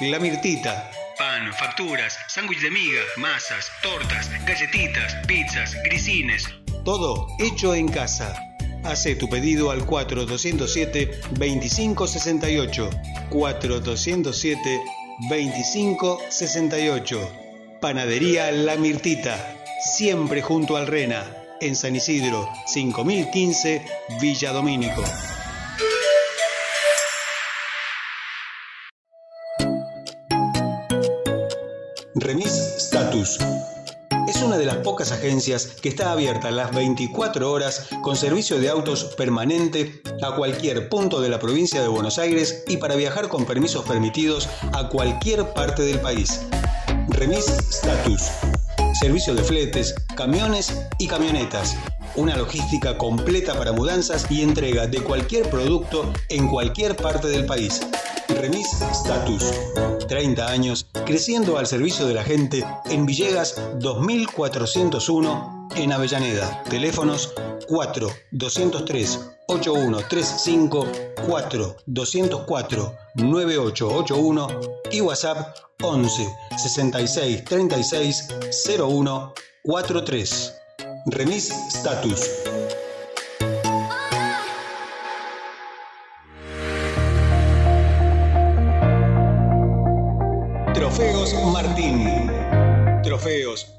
La Mirtita. Pan, facturas, sándwich de miga, masas, tortas, galletitas, pizzas, grisines. Todo hecho en casa. Hace tu pedido al 4207-2568. 4207-2568. Panadería La Mirtita. Siempre junto al Rena en San Isidro, 5015, Villa Domínico. Remis Status. Es una de las pocas agencias que está abierta las 24 horas con servicio de autos permanente a cualquier punto de la provincia de Buenos Aires y para viajar con permisos permitidos a cualquier parte del país. Remis Status servicio de fletes, camiones y camionetas. Una logística completa para mudanzas y entrega de cualquier producto en cualquier parte del país. Remis Status. 30 años creciendo al servicio de la gente en Villegas 2401 en Avellaneda. Teléfonos 4 203 8135 4 204 9881 y WhatsApp 11 66 36 01 43. Remis Status.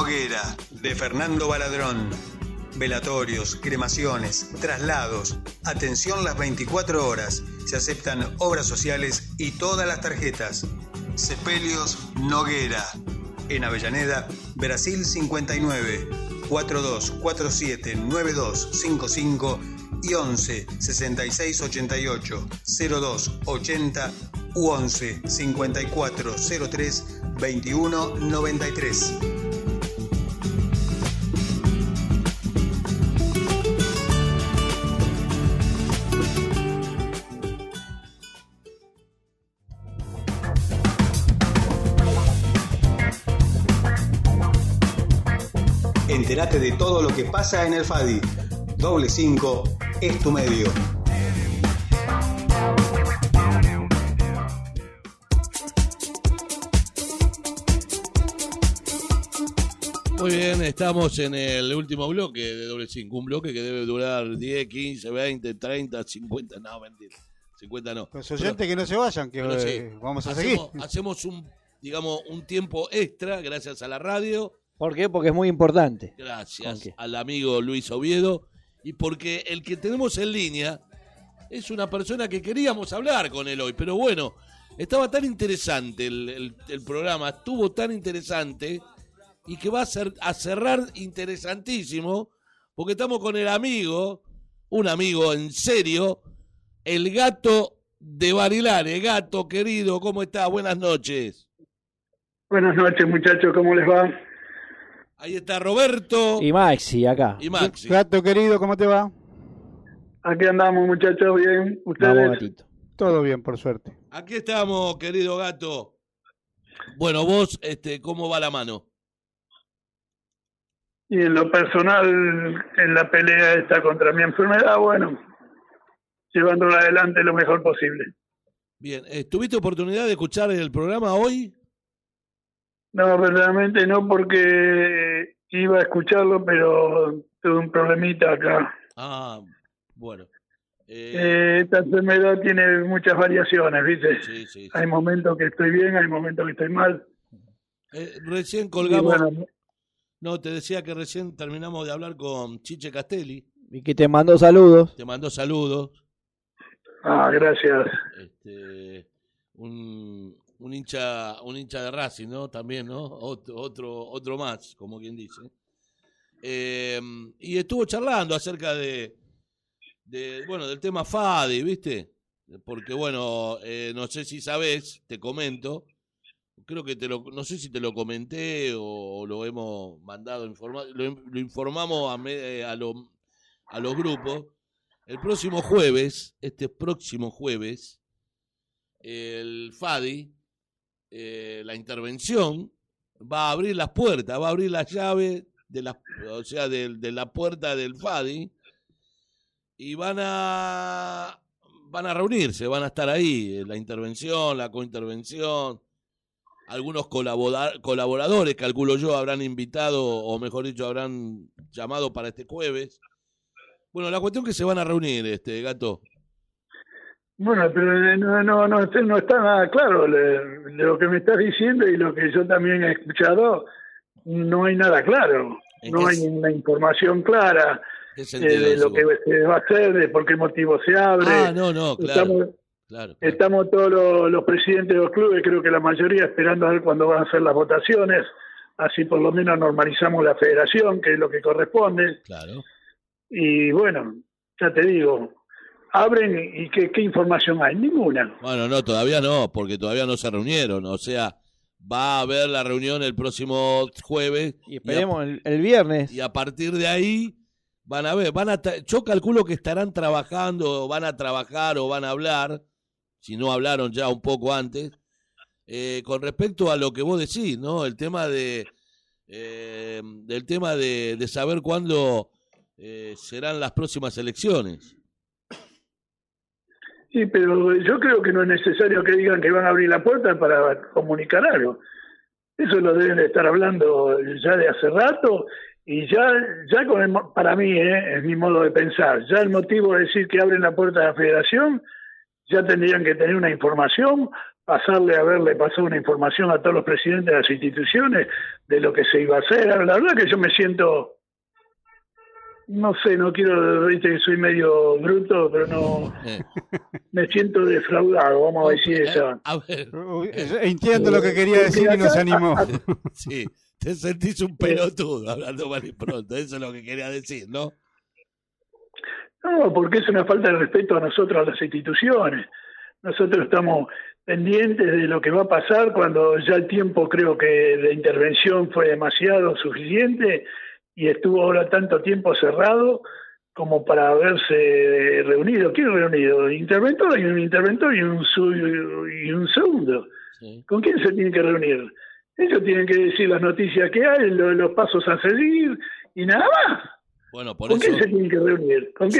Noguera, de Fernando Baladrón. Velatorios, cremaciones, traslados. Atención las 24 horas. Se aceptan obras sociales y todas las tarjetas. Sepelios Noguera. En Avellaneda, Brasil 59, 4247 9255 y 11 66 88 02 80 u 11 54 03 21 93. Entérate de todo lo que pasa en el FADI. Doble 5 es tu medio. Muy bien, estamos en el último bloque de doble 5. Un bloque que debe durar 10, 15, 20, 30, 50. No, mentira. 50 no. Los oyentes que no se vayan, que sí. eh, vamos a seguir. hacemos, hacemos un, digamos, un tiempo extra gracias a la radio, ¿Por qué? Porque es muy importante. gracias al amigo Luis Oviedo y porque el que tenemos en línea es una persona que queríamos hablar con él hoy, pero bueno, estaba tan interesante el, el- el programa, estuvo tan interesante y que va a, ser, a cerrar interesantísimo porque estamos con el amigo, un amigo en serio, el gato de Barilare. Gato, querido, ¿cómo está? Buenas noches. Buenas noches, muchachos, ¿cómo les va? Ahí está Roberto Y Maxi acá. y Maxi. Gato querido, ¿cómo te va? Aquí andamos, muchachos, bien. Vamos, ¿Ustedes? gatito. Todo bien, por suerte. Aquí estamos, querido gato. Bueno, vos, este, ¿cómo va la mano? Y en lo personal, en la pelea esta contra mi enfermedad, bueno, llevándola adelante lo mejor posible. Bien, eh, ¿tuviste oportunidad de escuchar el programa hoy? No, verdaderamente no, porque iba a escucharlo, pero tuve un problemita acá. Ah, bueno. Eh, Eh, esta enfermedad tiene muchas variaciones, ¿viste? sí, sí, sí. Hay momentos que estoy bien, hay momentos que estoy mal. Eh, recién colgamos. bueno, No, te decía que recién terminamos de hablar con Chiche Castelli. Y que te mando saludos. Te mandó saludos. ah, gracias. Este, un, un hincha, un hincha de Racing, ¿no? También, ¿no? Otro, otro, otro más, como quien dice. Eh, y estuvo charlando acerca de, de, bueno, del tema Fadi, ¿viste? Porque, bueno, eh, no sé si sabes, te comento, creo que te lo, no sé si te lo comenté o, lo hemos mandado, informar, lo, informamos a, me- a, lo- a los grupos. El próximo jueves, este próximo jueves, el FADI, eh, la intervención, va a abrir las puertas, va a abrir la llave de la, o sea, de, de la puerta del FADI y van a van a reunirse, van a estar ahí, eh, la intervención, la cointervención, algunos colabora- colaboradores, calculo yo, habrán invitado, o mejor dicho, habrán llamado para este jueves. Bueno, la cuestión que se van a reunir, este gato. Bueno, pero no, no, no, está- no está nada claro le- lo que me estás diciendo y lo que yo también he escuchado. No hay nada claro. ¿En No hay una información clara ¿Qué eh, de lo que se va a hacer, de por qué motivo se abre. Ah, no, no, claro. estamos, claro, claro. estamos todos los, los presidentes de los clubes, creo que la mayoría, esperando a ver cuándo van a ser las votaciones. Así por lo menos normalizamos la federación, que es lo que corresponde. Claro. Y bueno, ya te digo, abren y ¿qué, qué información hay? Ninguna. Bueno, no, todavía no, porque todavía no se reunieron. O sea, va a haber la reunión el próximo jueves. Y esperemos el, el viernes. Y a partir de ahí van a ver, van a ta- yo calculo que estarán trabajando, o van a trabajar o van a hablar, si no hablaron ya un poco antes, eh, con respecto a lo que vos decís, ¿no? El tema de eh, del tema de, de saber cuándo eh, serán las próximas elecciones. Sí, pero yo creo que no es necesario que digan que van a abrir la puerta para comunicar algo. Eso lo deben de estar hablando ya de hace rato y ya, ya con el para mí, ¿eh? es mi modo de pensar, ya el motivo de decir que abren la puerta de la federación, ya tendrían que tener una información, pasarle haberle pasado una información a todos los presidentes de las instituciones de lo que se iba a hacer. La verdad que yo me siento, no sé, no quiero, viste que soy medio bruto, pero no, Eh, me siento defraudado, vamos a decir eh, eso. a ver, Entiendo lo que quería decir y nos animó. sí, te sentís un pelotudo hablando mal y pronto, eso es lo que quería decir, ¿no? No, porque es una falta de respeto a nosotros, a las instituciones. Nosotros estamos pendientes de lo que va a pasar cuando ya el tiempo creo que de intervención fue demasiado suficiente y estuvo ahora tanto tiempo cerrado como para haberse reunido. ¿Quién reunido? Interventor y un interventor y un, su- y un segundo. Sí. ¿Con quién se tienen que reunir? Ellos tienen que decir las noticias que hay, lo- los pasos a seguir y nada más. Bueno, por ¿Con eso... quién se tienen que reunir? ¿Con quién?